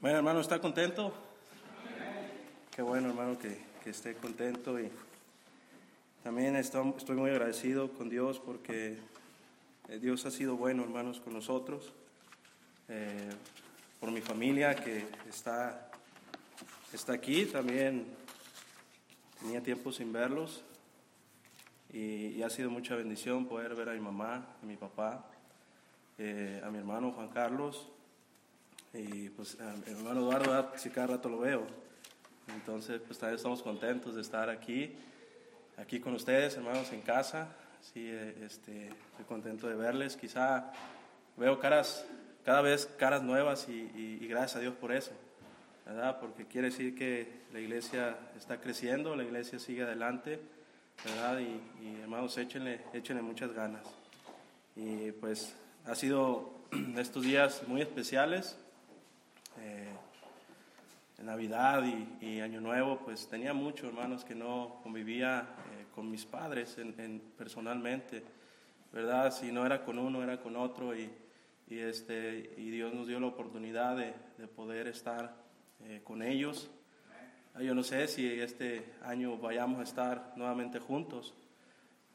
Bueno, hermano, ¿está contento? Qué bueno, hermano, que, que esté contento y también estoy, muy agradecido con Dios porque eh, Dios ha sido bueno, hermanos, con nosotros, eh, por mi familia que está, está aquí, también tenía tiempo sin verlos y, y ha sido mucha bendición poder ver a mi mamá, a mi papá, eh, a mi hermano Juan Carlos y pues a mi hermano Eduardo, si cada rato lo veo. Entonces, pues también estamos contentos de estar aquí, aquí con ustedes, hermanos, en casa. Sí, eh, este, estoy contento de verles. Quizá veo caras, cada vez caras nuevas y, y- y gracias a Dios por eso, ¿verdad? Porque quiere decir que la iglesia está creciendo, la iglesia sigue adelante, ¿verdad? Y, y, hermanos, échenle, échenle muchas ganas. Y pues ha sido estos días muy especiales. Navidad y, y Año Nuevo, pues tenía mucho, hermanos, que no convivía eh, con mis padres en, en- personalmente, ¿verdad? Si no era con uno, era con otro y, y, este, y Dios nos dio la oportunidad de, de poder estar eh, con ellos. Ah, Yo no sé si este año vayamos a estar nuevamente juntos,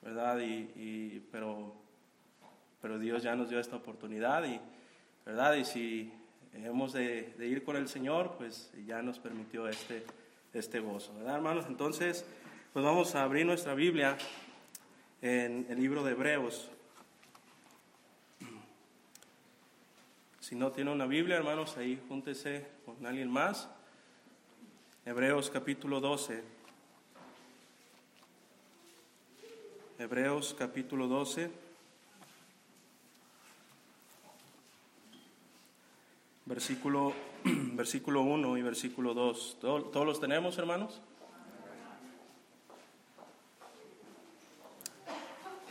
¿verdad? Y, y- pero, pero Dios ya nos dio esta oportunidad y, ¿verdad? Y si hemos de, ir con el Señor, pues ya nos permitió este, este gozo, ¿verdad, hermanos? Entonces, pues vamos a abrir nuestra Biblia en el libro de Hebreos. Si no tiene una Biblia, hermanos, ahí júntese con alguien más. Hebreos capítulo 12. Hebreos capítulo 12. Versículo, versículo 1 y versículo 2. ¿Todo- ¿Todos los tenemos, hermanos?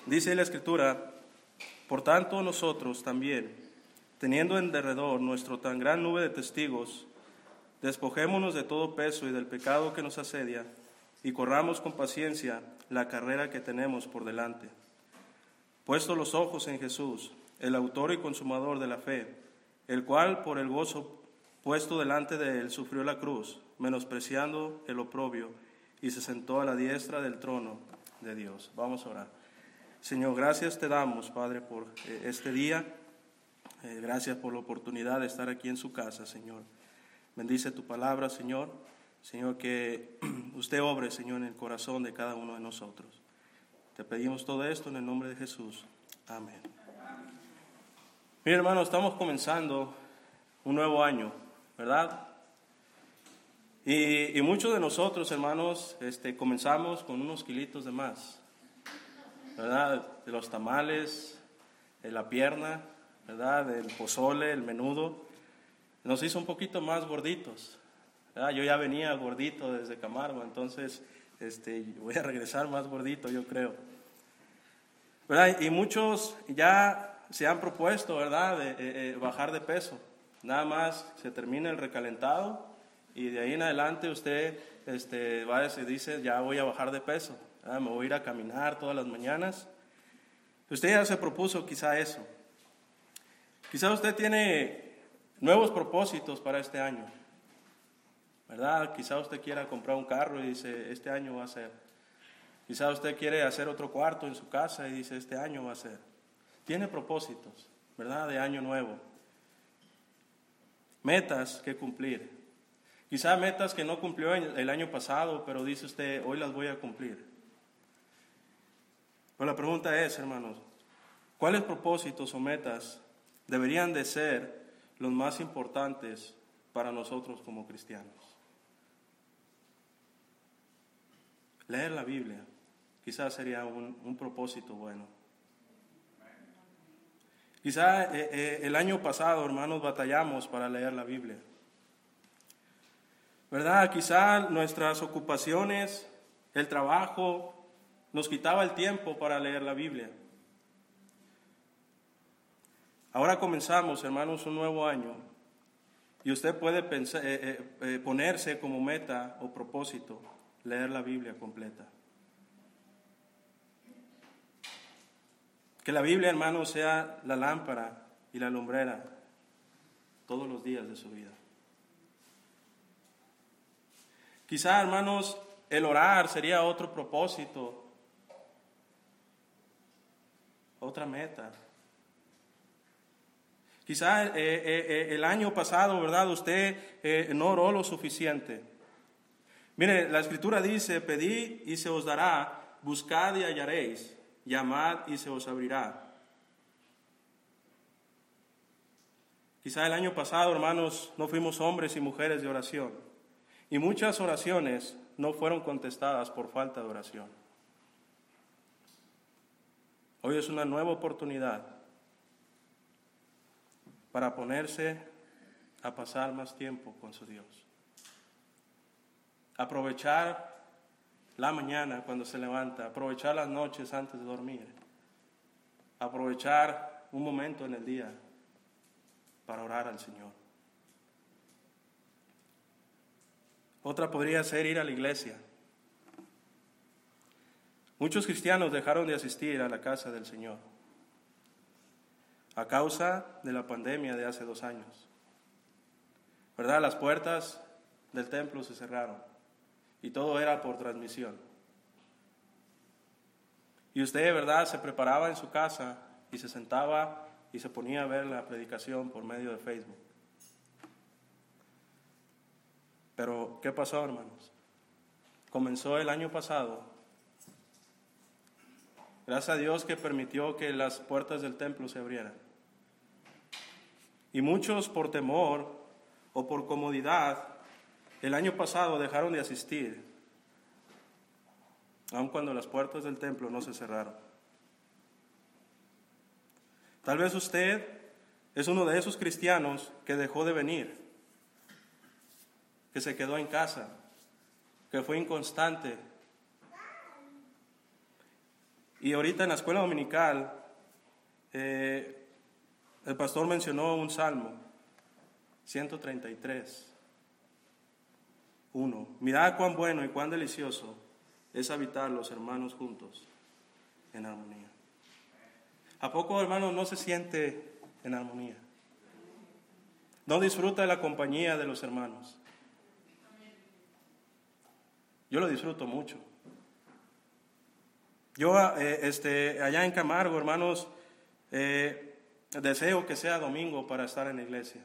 Dice la escritura, por tanto nosotros también, teniendo en derredor nuestro tan gran nube de testigos, despojémonos de todo peso y del pecado que nos asedia, y corramos con paciencia la carrera que tenemos por delante. Puesto los ojos en Jesús, el autor y consumador de la fe, el cual por el gozo puesto delante de él sufrió la cruz, menospreciando el oprobio, y se sentó a la diestra del trono de Dios. Vamos a orar. Señor, gracias te damos, Padre, por eh, este día. Eh, gracias por la oportunidad de estar aquí en su casa, Señor. Bendice tu palabra, Señor. Señor, que usted obre, Señor, en el corazón de cada uno de nosotros. Te pedimos todo esto en el nombre de Jesús. Amén. Mira, hermano, estamos comenzando un nuevo año, ¿verdad? Y, y muchos de nosotros, hermanos, este, comenzamos con unos kilitos de más, ¿verdad? De los tamales, de la pierna, ¿verdad? Del pozole, el menudo. Nos hizo un poquito más gorditos, ¿verdad? Yo ya venía gordito desde Camargo, entonces este, voy a regresar más gordito, yo creo. ¿verdad? Y muchos ya se han propuesto, ¿verdad?, eh, eh, bajar de peso. Nada más se termina el recalentado y de ahí en adelante usted este, va y dice, ya voy a bajar de peso, ¿verdad? me voy a ir a caminar todas las mañanas. Usted ya se propuso quizá eso. Quizá usted tiene nuevos propósitos para este año, ¿verdad? Quizá usted quiera comprar un carro y dice, este año va a ser. Quizá usted quiere hacer otro cuarto en su casa y dice, este año va a ser. Tiene propósitos, ¿verdad? De año nuevo. Metas que cumplir. Quizá metas que no cumplió el año pasado, pero dice usted, hoy las voy a cumplir. Pero la pregunta es, hermanos, ¿cuáles propósitos o metas deberían de ser los más importantes para nosotros como cristianos? Leer la Biblia quizás sería un propósito bueno. Quizá eh, eh, el año pasado, hermanos, batallamos para leer la Biblia. ¿Verdad? Quizá nuestras ocupaciones, el trabajo, nos quitaba el tiempo para leer la Biblia. Ahora comenzamos, hermanos, un nuevo año y usted puede pensar- eh, ponerse como meta o propósito leer la Biblia completa. Que la Biblia, hermano, sea la lámpara y la lumbrera todos los días de su vida. Quizá, hermanos, el orar sería otro propósito, otra meta. Quizá eh, eh, eh, el año pasado, ¿verdad? Usted no oró lo suficiente. Mire, la escritura dice, pedid y se os dará, buscad y hallaréis, llamad y se os abrirá. Quizá el año pasado, hermanos, no fuimos hombres y mujeres de oración. Y muchas oraciones no fueron contestadas por falta de oración. Hoy es una nueva oportunidad para ponerse a pasar más tiempo con su Dios. Aprovechar la mañana cuando se levanta, aprovechar las noches antes de dormir, aprovechar un momento en el día para orar al Señor. Otra podría ser ir a la iglesia. Muchos cristianos dejaron de asistir a la casa del Señor a causa de la pandemia de hace dos años. ¿Verdad? Las puertas del templo se cerraron y todo era por transmisión. Y usted, ¿verdad? Se preparaba en su casa y se sentaba y se ponía a ver la predicación por medio de Facebook. Pero, ¿qué pasó, hermanos? Comenzó el año pasado. Gracias a Dios que permitió que las puertas del templo se abrieran. Y muchos por temor o por comodidad, el año pasado dejaron de asistir, aun cuando las puertas del templo no se cerraron. Tal vez usted es uno de esos cristianos que dejó de venir, que se quedó en casa, que fue inconstante. Y ahorita en la escuela dominical, eh, el pastor mencionó un salmo, 133, 1. Mirad cuán bueno y cuán delicioso es habitar los hermanos juntos en armonía. ¿A poco, hermano, no se siente en armonía? No disfruta de la compañía de los hermanos. Yo lo disfruto mucho. Yo, eh, este, allá en Camargo, hermanos, eh, deseo que sea domingo para estar en la iglesia,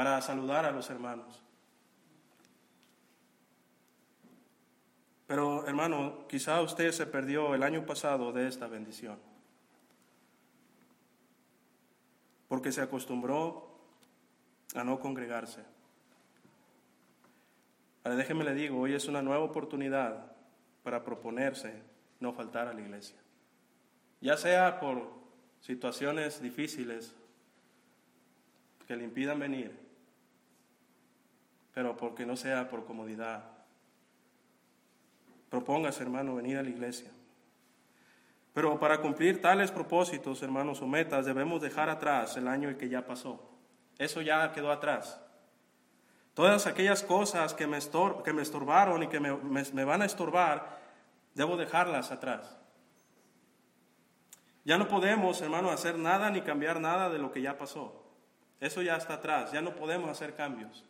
para saludar a los hermanos. Pero hermano, quizá usted se perdió el año pasado de esta bendición. Porque se acostumbró a no congregarse. Ahora déjeme le digo, hoy es una nueva oportunidad para proponerse no faltar a la iglesia. Ya sea por situaciones difíciles que le impidan venir, pero porque no sea por comodidad Propóngase, hermano, venir a la iglesia. Pero para cumplir tales propósitos, hermanos, o metas, debemos dejar atrás el año que ya pasó. Eso ya quedó atrás. Todas aquellas cosas que me, que me estorbaron y que me, me van a estorbar, debo dejarlas atrás. Ya no podemos, hermano, hacer nada ni cambiar nada de lo que ya pasó. Eso ya está atrás, ya no podemos hacer cambios.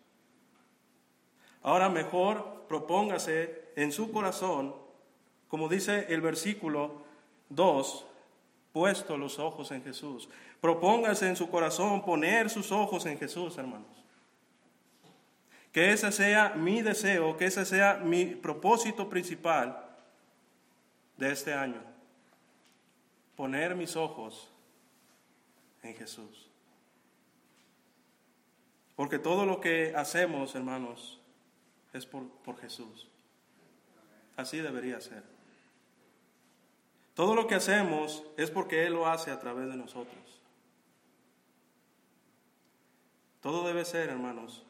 Ahora mejor propóngase en su corazón, como dice el versículo 2, puesto los ojos en Jesús. Propóngase en su corazón poner sus ojos en Jesús, hermanos. Que ese sea mi deseo, que ese sea mi propósito principal de este año. Poner mis ojos en Jesús. Porque todo lo que hacemos, hermanos, es por, Jesús. Así debería ser. Todo lo que hacemos es porque Él lo hace a través de nosotros. Todo debe ser, hermanos,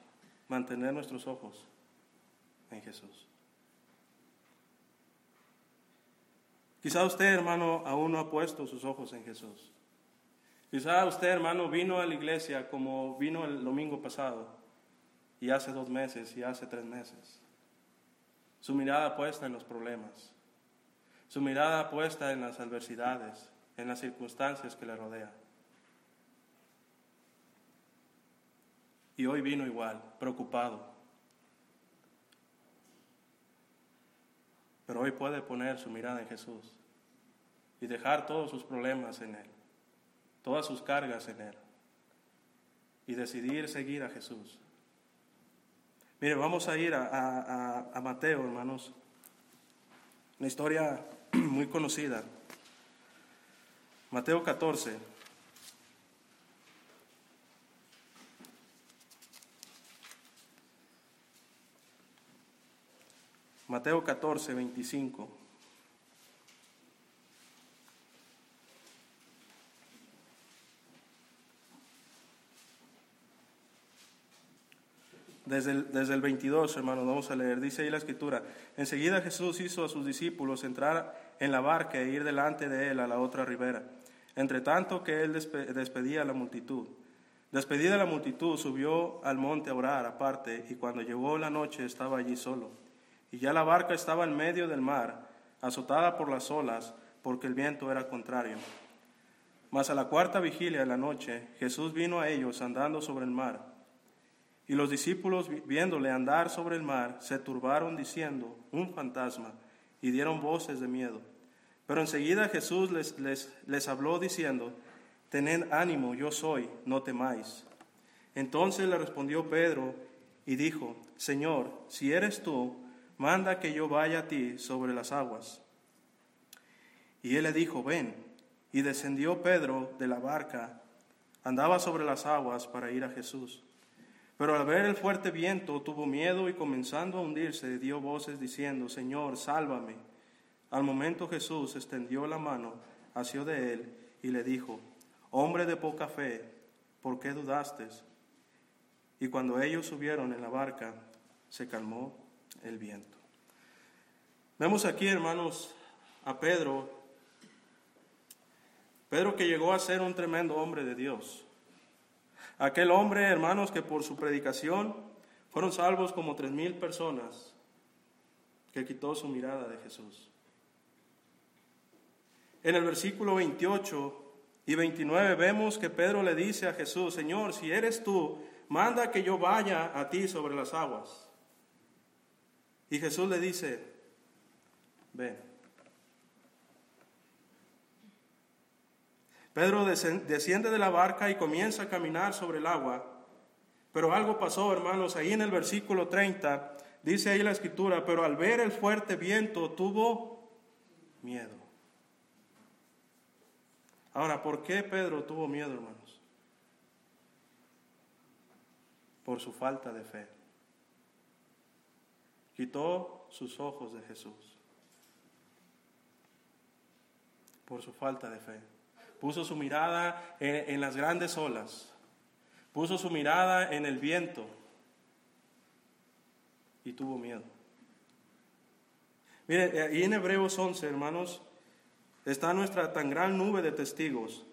mantener nuestros ojos en Jesús. Quizá usted, hermano, aún no ha puesto sus ojos en Jesús. Quizá usted, hermano, vino a la iglesia como vino el domingo pasado y hace dos meses y hace tres meses. Su mirada puesta en los problemas, su mirada puesta en las adversidades, en las circunstancias que le rodean. y hoy vino igual, preocupado. Pero hoy puede poner su mirada en Jesús y dejar todos sus problemas en Él, todas sus cargas en Él y decidir seguir a Jesús. Mire, vamos a ir a, Mateo, hermanos. Una historia muy conocida. Mateo 14. Mateo 14, 25. Desde el, desde el 22, hermanos, vamos a leer. Dice ahí la escritura. Enseguida Jesús hizo a sus discípulos entrar en la barca e ir delante de él a la otra ribera. Entre tanto que él despedía a la multitud. Despedida la multitud, subió al monte a orar aparte, y cuando llegó la noche estaba allí solo. Y ya la barca estaba en medio del mar, azotada por las olas, porque el viento era contrario. Mas a la cuarta vigilia de la noche, Jesús vino a ellos andando sobre el mar. Y los discípulos, viéndole andar sobre el mar, se turbaron diciendo, un fantasma, y dieron voces de miedo. Pero enseguida Jesús les, les, les habló diciendo, Tened ánimo, yo soy, no temáis. Entonces le respondió Pedro y dijo, Señor, si eres tú, manda que yo vaya a ti sobre las aguas. Y él le dijo, ven. Y descendió Pedro de la barca, andaba sobre las aguas para ir a Jesús. Pero al ver el fuerte viento tuvo miedo y comenzando a hundirse dio voces diciendo, Señor, sálvame. Al momento Jesús extendió la mano, hacia de él y le dijo, Hombre de poca fe, ¿por qué dudaste? Y cuando ellos subieron en la barca, se calmó el viento. Vemos aquí, hermanos, a Pedro, Pedro que llegó a ser un tremendo hombre de Dios. Aquel hombre, hermanos, que por su predicación fueron salvos como tres mil personas, que quitó su mirada de Jesús. En el versículo 28 y 29 vemos que Pedro le dice a Jesús, Señor, si eres tú, manda que yo vaya a ti sobre las aguas. Y Jesús le dice, ven. Pedro desciende de la barca y comienza a caminar sobre el agua. Pero algo pasó, hermanos, ahí en el versículo 30, dice ahí la escritura, pero al ver el fuerte viento tuvo miedo. Ahora, ¿por qué Pedro tuvo miedo, hermanos? Por su falta de fe. Quitó sus ojos de Jesús. Por su falta de fe puso su mirada en, las grandes olas, puso su mirada en el viento y tuvo miedo. Mire, ahí en Hebreos 11, hermanos, está nuestra tan gran nube de testigos,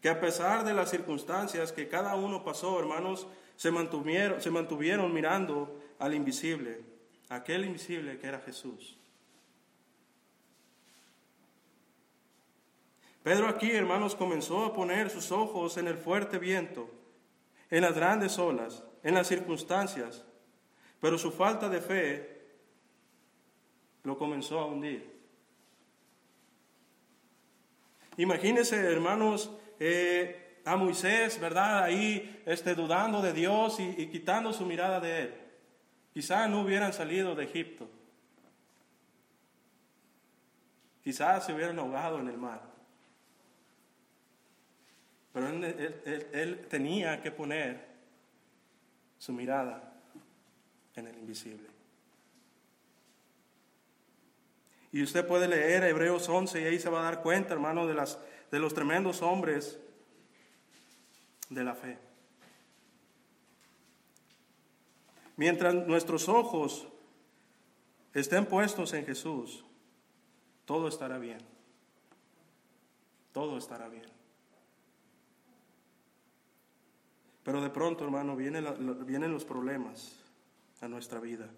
que a pesar de las circunstancias que cada uno pasó, hermanos, se mantuvieron, se mantuvieron mirando al invisible, aquel invisible que era Jesús. Pedro aquí, hermanos, comenzó a poner sus ojos en el fuerte viento, en las grandes olas, en las circunstancias, pero su falta de fe lo comenzó a hundir. Imagínense, hermanos, eh, a Moisés, ¿verdad? Ahí este, dudando de Dios y, y quitando su mirada de él. Quizá no hubieran salido de Egipto. Quizás se hubieran ahogado en el mar. Pero él, tenía que poner su mirada en el invisible. Y usted puede leer Hebreos 11 y ahí se va a dar cuenta, hermano, de, las, de los tremendos hombres de la fe. Mientras nuestros ojos estén puestos en Jesús, todo estará bien. Todo estará bien. Pero de pronto, hermano, vienen, los problemas a nuestra vida.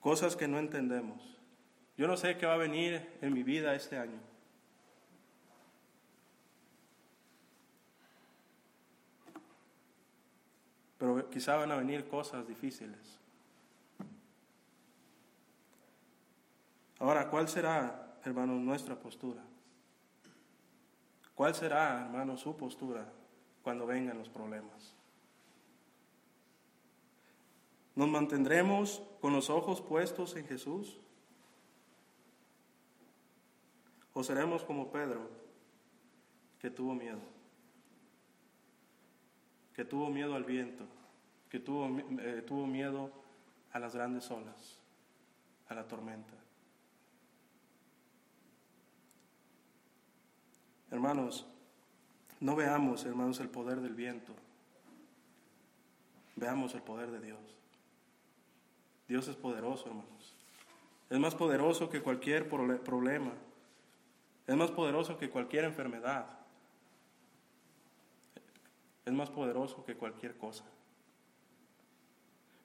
Cosas que no entendemos. Yo no sé qué va a venir en mi vida este año. quizá van a venir cosas difíciles. Ahora, ¿cuál será, hermanos, nuestra postura? ¿Cuál será, hermanos, su postura cuando vengan los problemas? ¿Nos mantendremos con los ojos puestos en Jesús? ¿O seremos como Pedro, que tuvo miedo? Que tuvo miedo al viento, que tuvo, eh, tuvo miedo a las grandes olas, a la tormenta. Hermanos, no veamos, hermanos, el poder del viento. Veamos el poder de Dios. Dios es poderoso, hermanos. Es más poderoso que cualquier problema. Es más poderoso que cualquier enfermedad. Es más poderoso que cualquier cosa.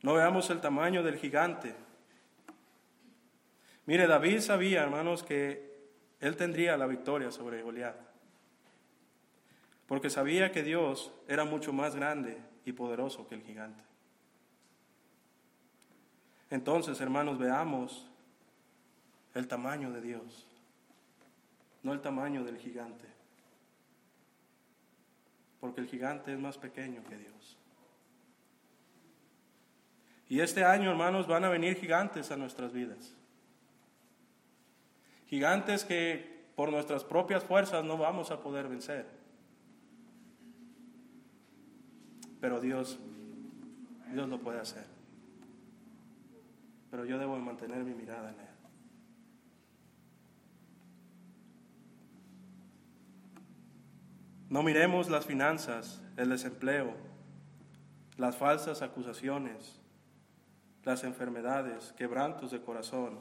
No veamos el tamaño del gigante. Mire, David sabía, hermanos, que él tendría la victoria sobre Goliat porque sabía que Dios era mucho más grande y poderoso que el gigante. Entonces, hermanos, veamos el tamaño de Dios, no el tamaño del gigante, porque el gigante es más pequeño que Dios. Y este año, hermanos, van a venir gigantes a nuestras vidas. Gigantes que por nuestras propias fuerzas no vamos a poder vencer. Pero Dios, Dios lo puede hacer. Pero yo debo mantener mi mirada en Él. No miremos las finanzas, el desempleo, las falsas acusaciones, las enfermedades, quebrantos de corazón.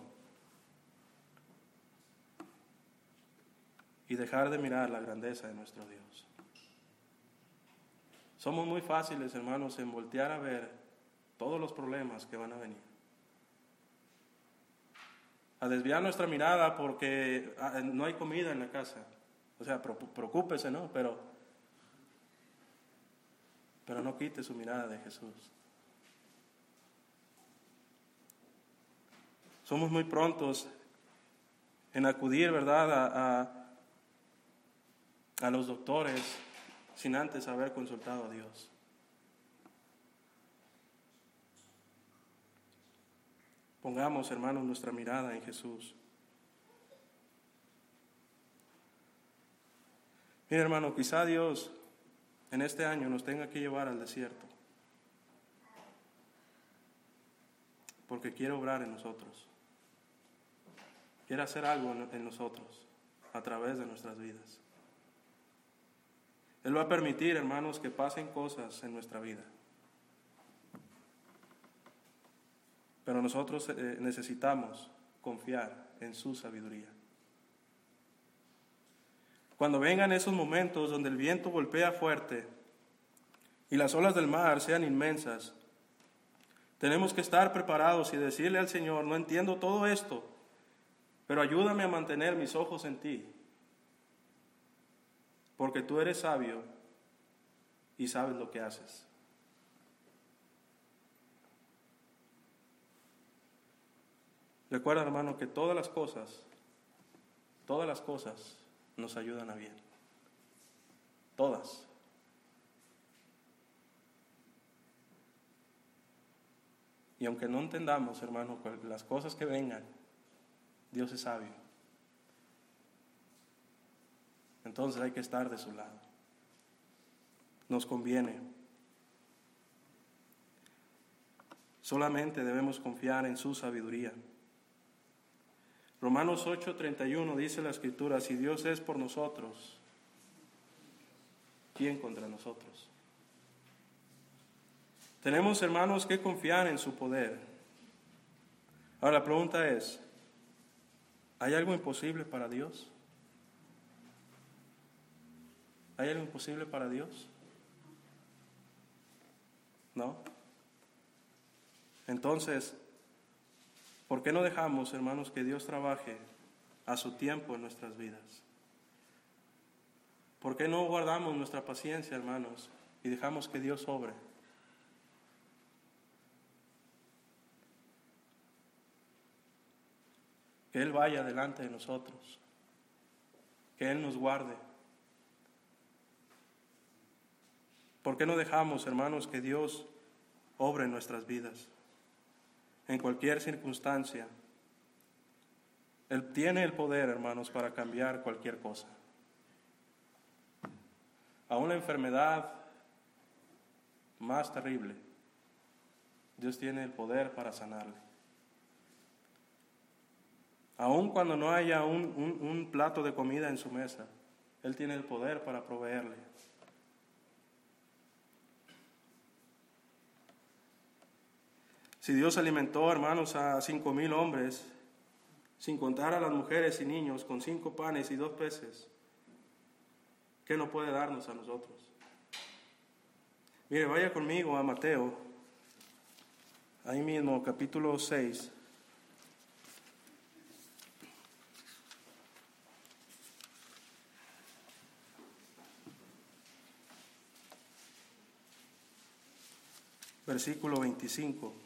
Y dejar de mirar la grandeza de nuestro Dios. Somos muy fáciles, hermanos, en voltear a ver todos los problemas que van a venir. A desviar nuestra mirada porque ah, no hay comida en la casa. O sea, preocúpese, ¿no? Pero, pero no quite su mirada de Jesús. Somos muy prontos en acudir, ¿verdad?, a, a, a los doctores sin antes haber consultado a Dios. Pongamos, hermanos, nuestra mirada en Jesús. Mira, hermano, quizá Dios en este año nos tenga que llevar al desierto. Porque quiere obrar en nosotros. Quiere hacer algo en nosotros a través de nuestras vidas. Él va a permitir, hermanos, que pasen cosas en nuestra vida. Pero nosotros eh, necesitamos confiar en su sabiduría. Cuando vengan esos momentos donde el viento golpea fuerte y las olas del mar sean inmensas, tenemos que estar preparados y decirle al Señor, no entiendo todo esto, pero ayúdame a mantener mis ojos en ti porque tú eres sabio y sabes lo que haces. Recuerda, hermano, que todas las cosas, todas las cosas nos ayudan a bien. Todas. Y aunque no entendamos, hermano, las cosas que vengan, Dios es sabio. Entonces hay que estar de su lado. Nos conviene. Solamente debemos confiar en su sabiduría. Romanos 8:31 dice la escritura, si Dios es por nosotros, ¿quién contra nosotros? Tenemos, hermanos, que confiar en su poder. Ahora la pregunta es, ¿hay algo imposible para Dios? ¿Hay algo imposible para Dios? ¿No? Entonces, ¿por qué no dejamos, hermanos, que Dios trabaje a su tiempo en nuestras vidas? ¿Por qué no guardamos nuestra paciencia, hermanos, y dejamos que Dios obre? Que Él vaya delante de nosotros, que Él nos guarde. ¿Por qué no dejamos, hermanos, que Dios obre en nuestras vidas? En cualquier circunstancia. Él tiene el poder, hermanos, para cambiar cualquier cosa. A una enfermedad más terrible, Dios tiene el poder para sanarle. Aun cuando no haya un, plato de comida en su mesa, Él tiene el poder para proveerle. Si Dios alimentó, hermanos, a cinco mil hombres, sin contar a las mujeres y niños, con cinco panes y dos peces, ¿qué no puede darnos a nosotros? Mire, vaya conmigo a Mateo, ahí mismo, capítulo 6. versículo 25.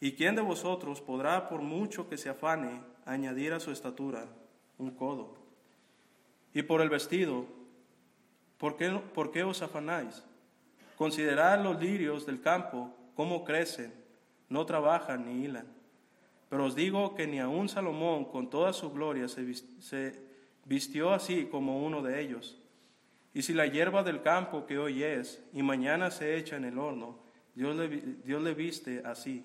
¿Y quién de vosotros podrá, por mucho que se afane, añadir a su estatura un codo? Y por el vestido, ¿por qué, os afanáis? Considerad los lirios del campo, cómo crecen, no trabajan ni hilan. Pero os digo que ni aun Salomón con toda su gloria se vistió así como uno de ellos. Y si la hierba del campo que hoy es y mañana se echa en el horno, Dios Dios le viste así.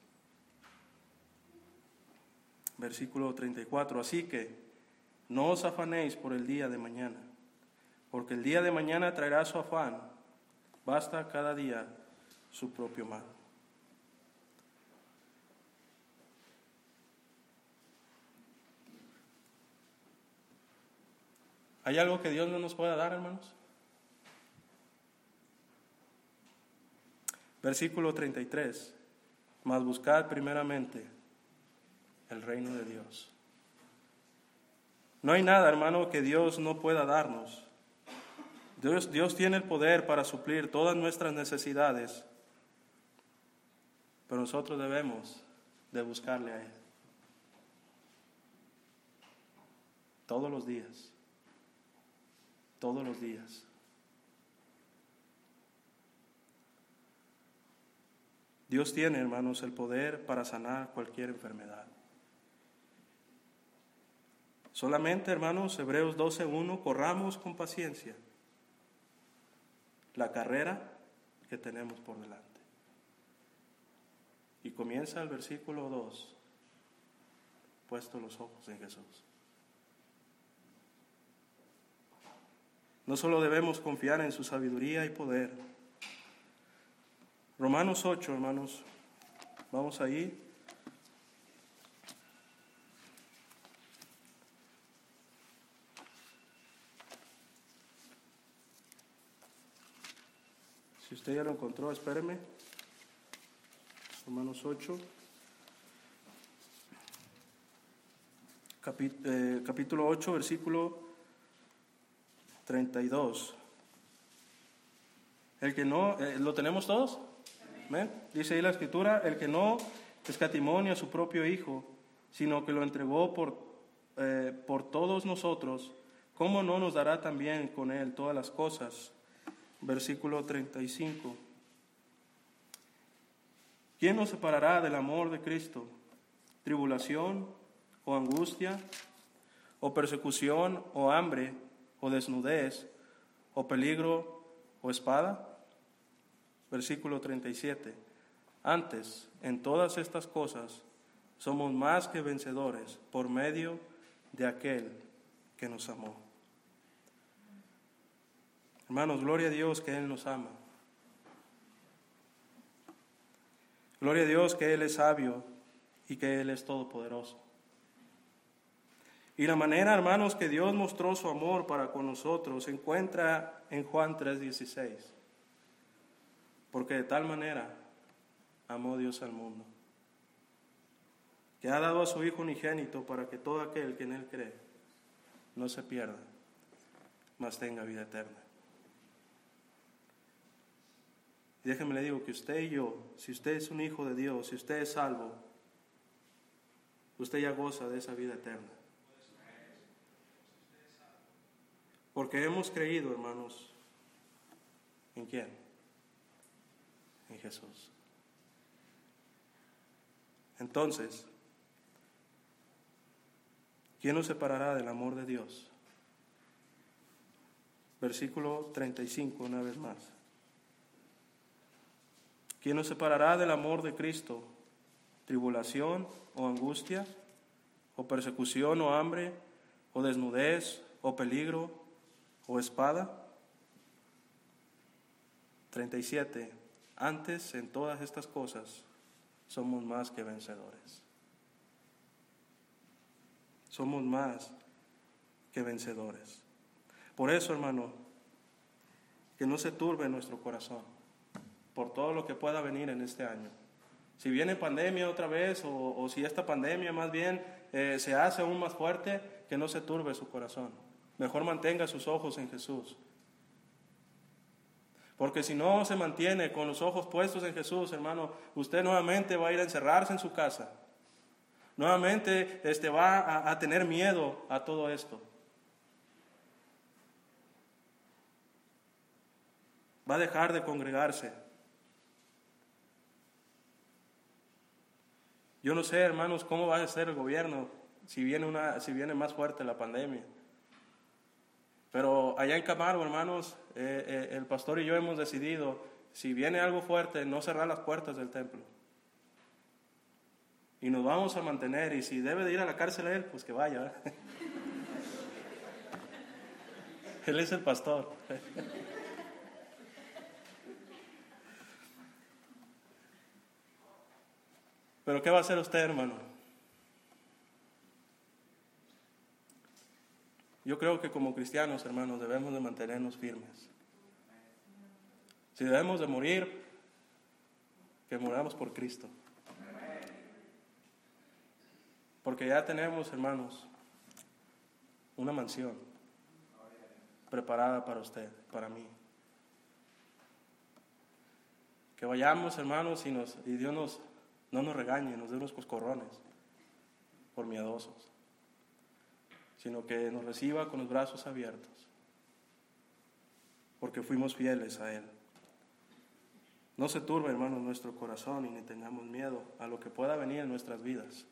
Versículo 34. Así que no os afanéis por el día de mañana, porque el día de mañana traerá su afán. Basta cada día su propio mal. ¿Hay algo que Dios no nos pueda dar, hermanos? Versículo 33. Mas buscad primeramente el reino de Dios. No hay nada, hermano, que Dios no pueda darnos. Dios, Dios tiene el poder para suplir todas nuestras necesidades, pero nosotros debemos de buscarle a Él. Todos los días todos los días. Dios tiene, hermanos, el poder para sanar cualquier enfermedad. Solamente, hermanos, Hebreos 12.1, corramos con paciencia la carrera que tenemos por delante. Y comienza el versículo 2, puesto los ojos en Jesús. No solo debemos confiar en su sabiduría y poder. Romanos 8, hermanos. Vamos ahí. Si usted ya lo encontró, espéreme. Romanos 8. Eh, capítulo 8, versículo 32. El que no, eh, ¿lo tenemos todos? Dice ahí la escritura, el que no escatimonia a su propio Hijo, sino que lo entregó por, eh, por todos nosotros, ¿cómo no nos dará también con él todas las cosas? Versículo 35. ¿Quién nos separará del amor de Cristo? ¿Tribulación o angustia o persecución o hambre o desnudez o peligro o espada? Versículo 37. Antes, en todas estas cosas, somos más que vencedores por medio de aquel que nos amó. Hermanos, gloria a Dios que Él nos ama. Gloria a Dios que Él es sabio y que Él es todopoderoso. Y la manera, hermanos, que Dios mostró su amor para con nosotros se encuentra en Juan 3:16. Porque de tal manera amó Dios al mundo, que ha dado a su Hijo unigénito para que todo aquel que en Él cree no se pierda, mas tenga vida eterna. Y déjeme le digo que usted y yo, si usted es un hijo de Dios, si usted es salvo, usted ya goza de esa vida eterna. Porque hemos creído, hermanos, ¿en quién? En Jesús. Entonces, ¿quién nos separará del amor de Dios? Versículo 35, una vez más. ¿Quién nos separará del amor de Cristo? ¿Tribulación o angustia? ¿O persecución o hambre? ¿O desnudez o peligro o espada? 37. Antes en todas estas cosas somos más que vencedores. Somos más que vencedores. Por eso, hermano, que no se turbe nuestro corazón por todo lo que pueda venir en este año. Si viene pandemia otra vez o, si esta pandemia más bien eh, se hace aún más fuerte, que no se turbe su corazón. Mejor mantenga sus ojos en Jesús. Porque si no se mantiene con los ojos puestos en Jesús, hermano, usted nuevamente va a ir a encerrarse en su casa. Nuevamente este, va a, a tener miedo a todo esto. Va a dejar de congregarse. Yo no sé, hermanos, cómo va a ser el gobierno si viene, una, si viene más fuerte la pandemia. Pero allá en Camargo, hermanos, eh, eh, el pastor y yo hemos decidido, si viene algo fuerte, no cerrar las puertas del templo. Y nos vamos a mantener, y si debe de ir a la cárcel él, pues que vaya. él es el pastor. Pero ¿qué va a hacer usted, hermano? Yo creo que como cristianos, hermanos, debemos de mantenernos firmes. Si debemos de morir, que moramos por Cristo. Porque ya tenemos, hermanos, una mansión preparada para usted, para mí. Que vayamos, hermanos, y, nos, y Dios nos no nos regañe, nos dé unos coscorrones por miedosos, sino que nos reciba con los brazos abiertos, porque fuimos fieles a Él. No se turbe, hermano, nuestro corazón y ni tengamos miedo a lo que pueda venir en nuestras vidas.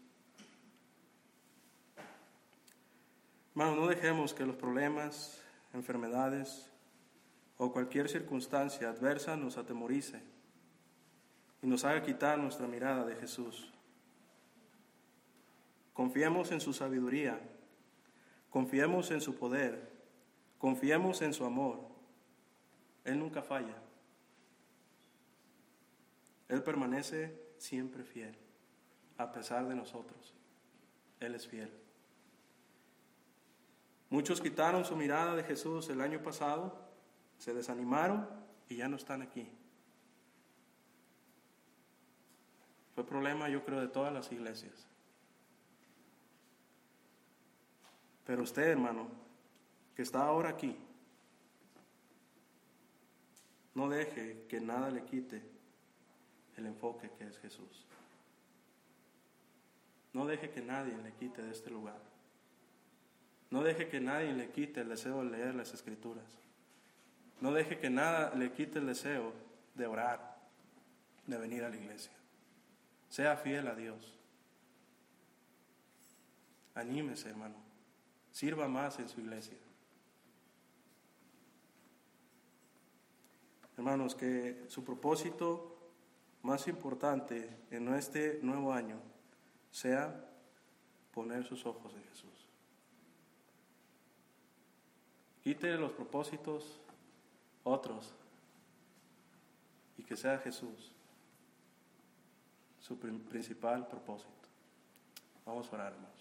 Hermano, no dejemos que los problemas, enfermedades o cualquier circunstancia adversa nos atemorice y nos haga quitar nuestra mirada de Jesús. Confiemos en su sabiduría, confiemos en su poder, confiemos en su amor. Él nunca falla. Él permanece siempre fiel, a pesar de nosotros. Él es fiel. Muchos quitaron su mirada de Jesús el año pasado, se desanimaron y ya no están aquí. Fue problema, yo creo, de todas las iglesias. Pero usted, hermano, que está ahora aquí, no deje que nada le quite el enfoque que es Jesús. No deje que nadie le quite de este lugar. No deje que nadie le quite el deseo de leer las escrituras. No deje que nada le quite el deseo de orar, de venir a la iglesia. Sea fiel a Dios. Anímese, hermano. Sirva más en su iglesia. Hermanos, que su propósito más importante en este nuevo año sea poner sus ojos en Jesús. Quite los propósitos otros y que sea Jesús su principal propósito. Vamos a orar, hermanos.